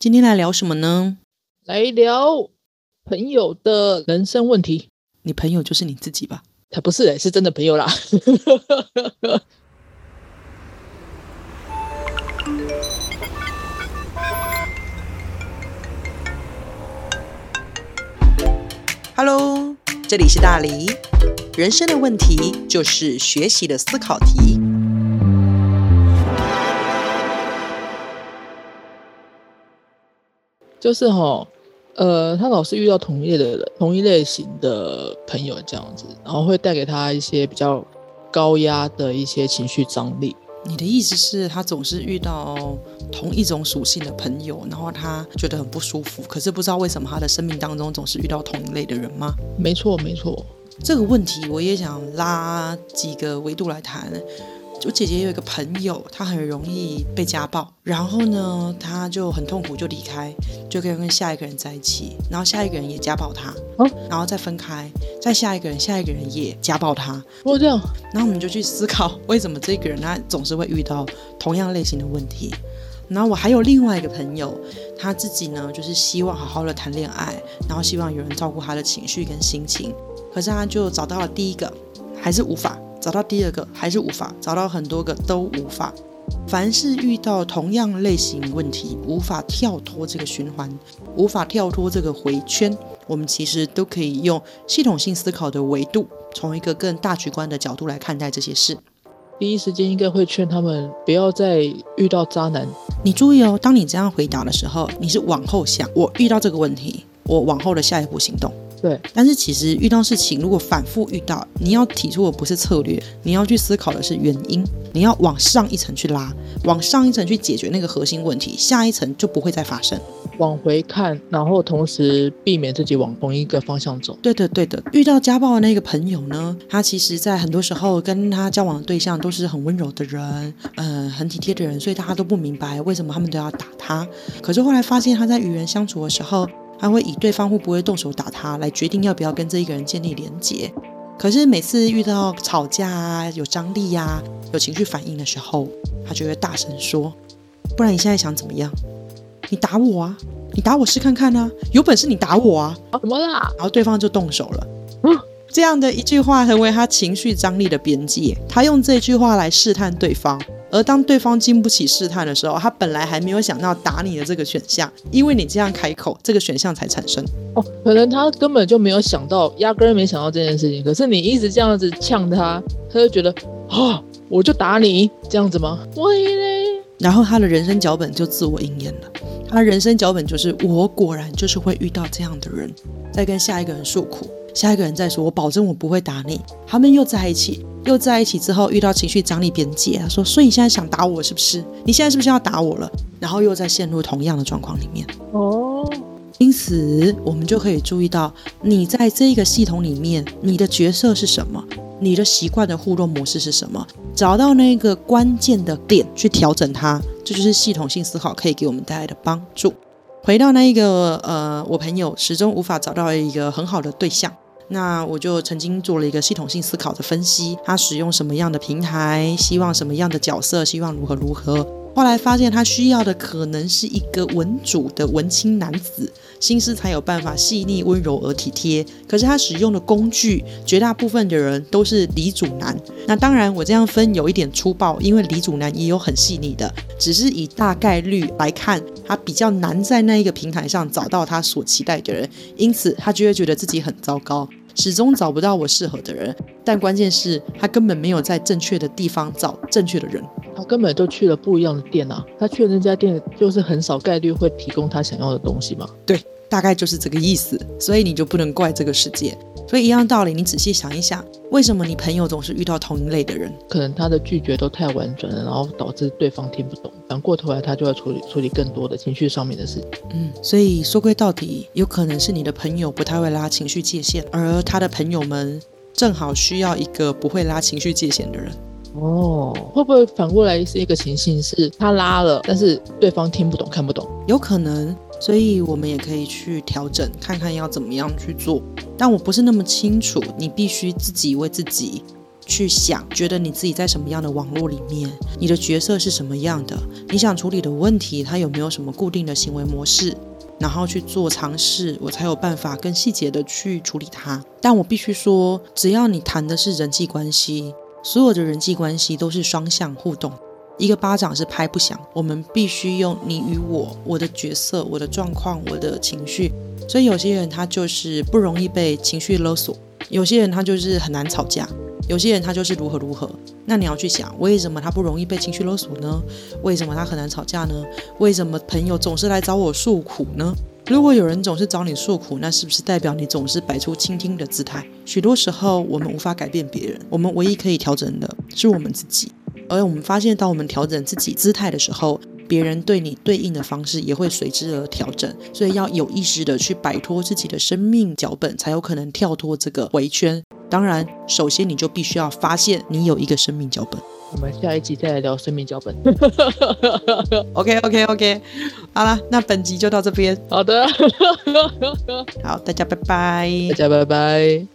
今天来聊什么呢？来聊朋友的人生问题。你朋友就是你自己吧？他不是、欸，是真的朋友啦。Hello，这里是大黎。人生的问题就是学习的思考题。就是哈，呃，他老是遇到同一类的人，同一类型的朋友这样子，然后会带给他一些比较高压的一些情绪张力。你的意思是，他总是遇到同一种属性的朋友，然后他觉得很不舒服，可是不知道为什么他的生命当中总是遇到同一类的人吗？没错，没错。这个问题我也想拉几个维度来谈。我姐姐有一个朋友，她很容易被家暴，然后呢，她就很痛苦，就离开，就跟跟下一个人在一起，然后下一个人也家暴她，哦？然后再分开，再下一个人，下一个人也家暴她，哦，这样，然后我们就去思考，为什么这个人他总是会遇到同样类型的问题。然后我还有另外一个朋友，他自己呢就是希望好好的谈恋爱，然后希望有人照顾他的情绪跟心情，可是他就找到了第一个，还是无法；找到第二个，还是无法；找到很多个都无法。凡是遇到同样类型问题，无法跳脱这个循环，无法跳脱这个回圈，我们其实都可以用系统性思考的维度，从一个更大局观的角度来看待这些事。第一时间应该会劝他们不要再遇到渣男。你注意哦，当你这样回答的时候，你是往后想，我遇到这个问题，我往后的下一步行动。对，但是其实遇到事情，如果反复遇到，你要提出的不是策略，你要去思考的是原因，你要往上一层去拉，往上一层去解决那个核心问题，下一层就不会再发生。往回看，然后同时避免自己往同一个方向走。对的，对的。遇到家暴的那个朋友呢，他其实在很多时候跟他交往的对象都是很温柔的人，嗯、很体贴的人，所以大家都不明白为什么他们都要打他。可是后来发现他在与人相处的时候，他会以对方会不会动手打他来决定要不要跟这一个人建立连结。可是每次遇到吵架啊、有张力呀、有情绪反应的时候，他就会大声说：“不然你现在想怎么样？你打我啊！你打我试看看啊！有本事你打我啊！”啊，怎么啦？然后对方就动手了。嗯这样的一句话成为他情绪张力的边界，他用这句话来试探对方。而当对方经不起试探的时候，他本来还没有想到打你的这个选项，因为你这样开口，这个选项才产生。哦，可能他根本就没有想到，压根儿没想到这件事情。可是你一直这样子呛他，他就觉得啊，我就打你这样子吗？喂嘞，然后他的人生脚本就自我应验了。他的人生脚本就是：我果然就是会遇到这样的人，在跟下一个人诉苦，下一个人再说：“我保证我不会打你。”他们又在一起，又在一起之后遇到情绪张力边界，他说：“所以你现在想打我是不是？你现在是不是要打我了？”然后又在陷入同样的状况里面。哦，因此，我们就可以注意到，你在这个系统里面，你的角色是什么？你的习惯的互动模式是什么？找到那个关键的点去调整它，这就是系统性思考可以给我们带来的帮助。回到那一个呃，我朋友始终无法找到一个很好的对象，那我就曾经做了一个系统性思考的分析，他使用什么样的平台，希望什么样的角色，希望如何如何。后来发现他需要的可能是一个文主的文青男子，心思才有办法细腻、温柔而体贴。可是他使用的工具，绝大部分的人都是李主男。那当然，我这样分有一点粗暴，因为李主男也有很细腻的，只是以大概率来看，他比较难在那一个平台上找到他所期待的人，因此他就会觉得自己很糟糕。始终找不到我适合的人，但关键是他根本没有在正确的地方找正确的人。他根本就去了不一样的店啊，他去的那家店就是很少概率会提供他想要的东西嘛。对大概就是这个意思，所以你就不能怪这个世界。所以一样道理，你仔细想一想，为什么你朋友总是遇到同一类的人？可能他的拒绝都太婉转了，然后导致对方听不懂，反过头来他就要处理处理更多的情绪上面的事情。嗯，所以说归到底，有可能是你的朋友不太会拉情绪界限，而他的朋友们正好需要一个不会拉情绪界限的人。哦，会不会反过来是一个情形，是他拉了，但是对方听不懂、看不懂？有可能，所以我们也可以去调整，看看要怎么样去做。但我不是那么清楚，你必须自己为自己去想，觉得你自己在什么样的网络里面，你的角色是什么样的，你想处理的问题，它有没有什么固定的行为模式，然后去做尝试，我才有办法更细节的去处理它。但我必须说，只要你谈的是人际关系，所有的人际关系都是双向互动。一个巴掌是拍不响，我们必须用你与我、我的角色、我的状况、我的情绪。所以有些人他就是不容易被情绪勒索，有些人他就是很难吵架，有些人他就是如何如何。那你要去想，为什么他不容易被情绪勒索呢？为什么他很难吵架呢？为什么朋友总是来找我诉苦呢？如果有人总是找你诉苦，那是不是代表你总是摆出倾听的姿态？许多时候我们无法改变别人，我们唯一可以调整的是我们自己。而我们发现，当我们调整自己姿态的时候，别人对你对应的方式也会随之而调整。所以要有意识的去摆脱自己的生命脚本，才有可能跳脱这个回圈。当然，首先你就必须要发现你有一个生命脚本。我们下一集再来聊生命脚本。OK OK OK，好了，那本集就到这边。好的，好，大家拜拜，大家拜拜。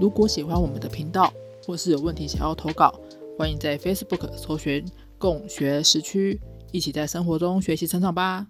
如果喜欢我们的频道，或是有问题想要投稿。欢迎在 Facebook 搜寻“共学时区”，一起在生活中学习成长吧。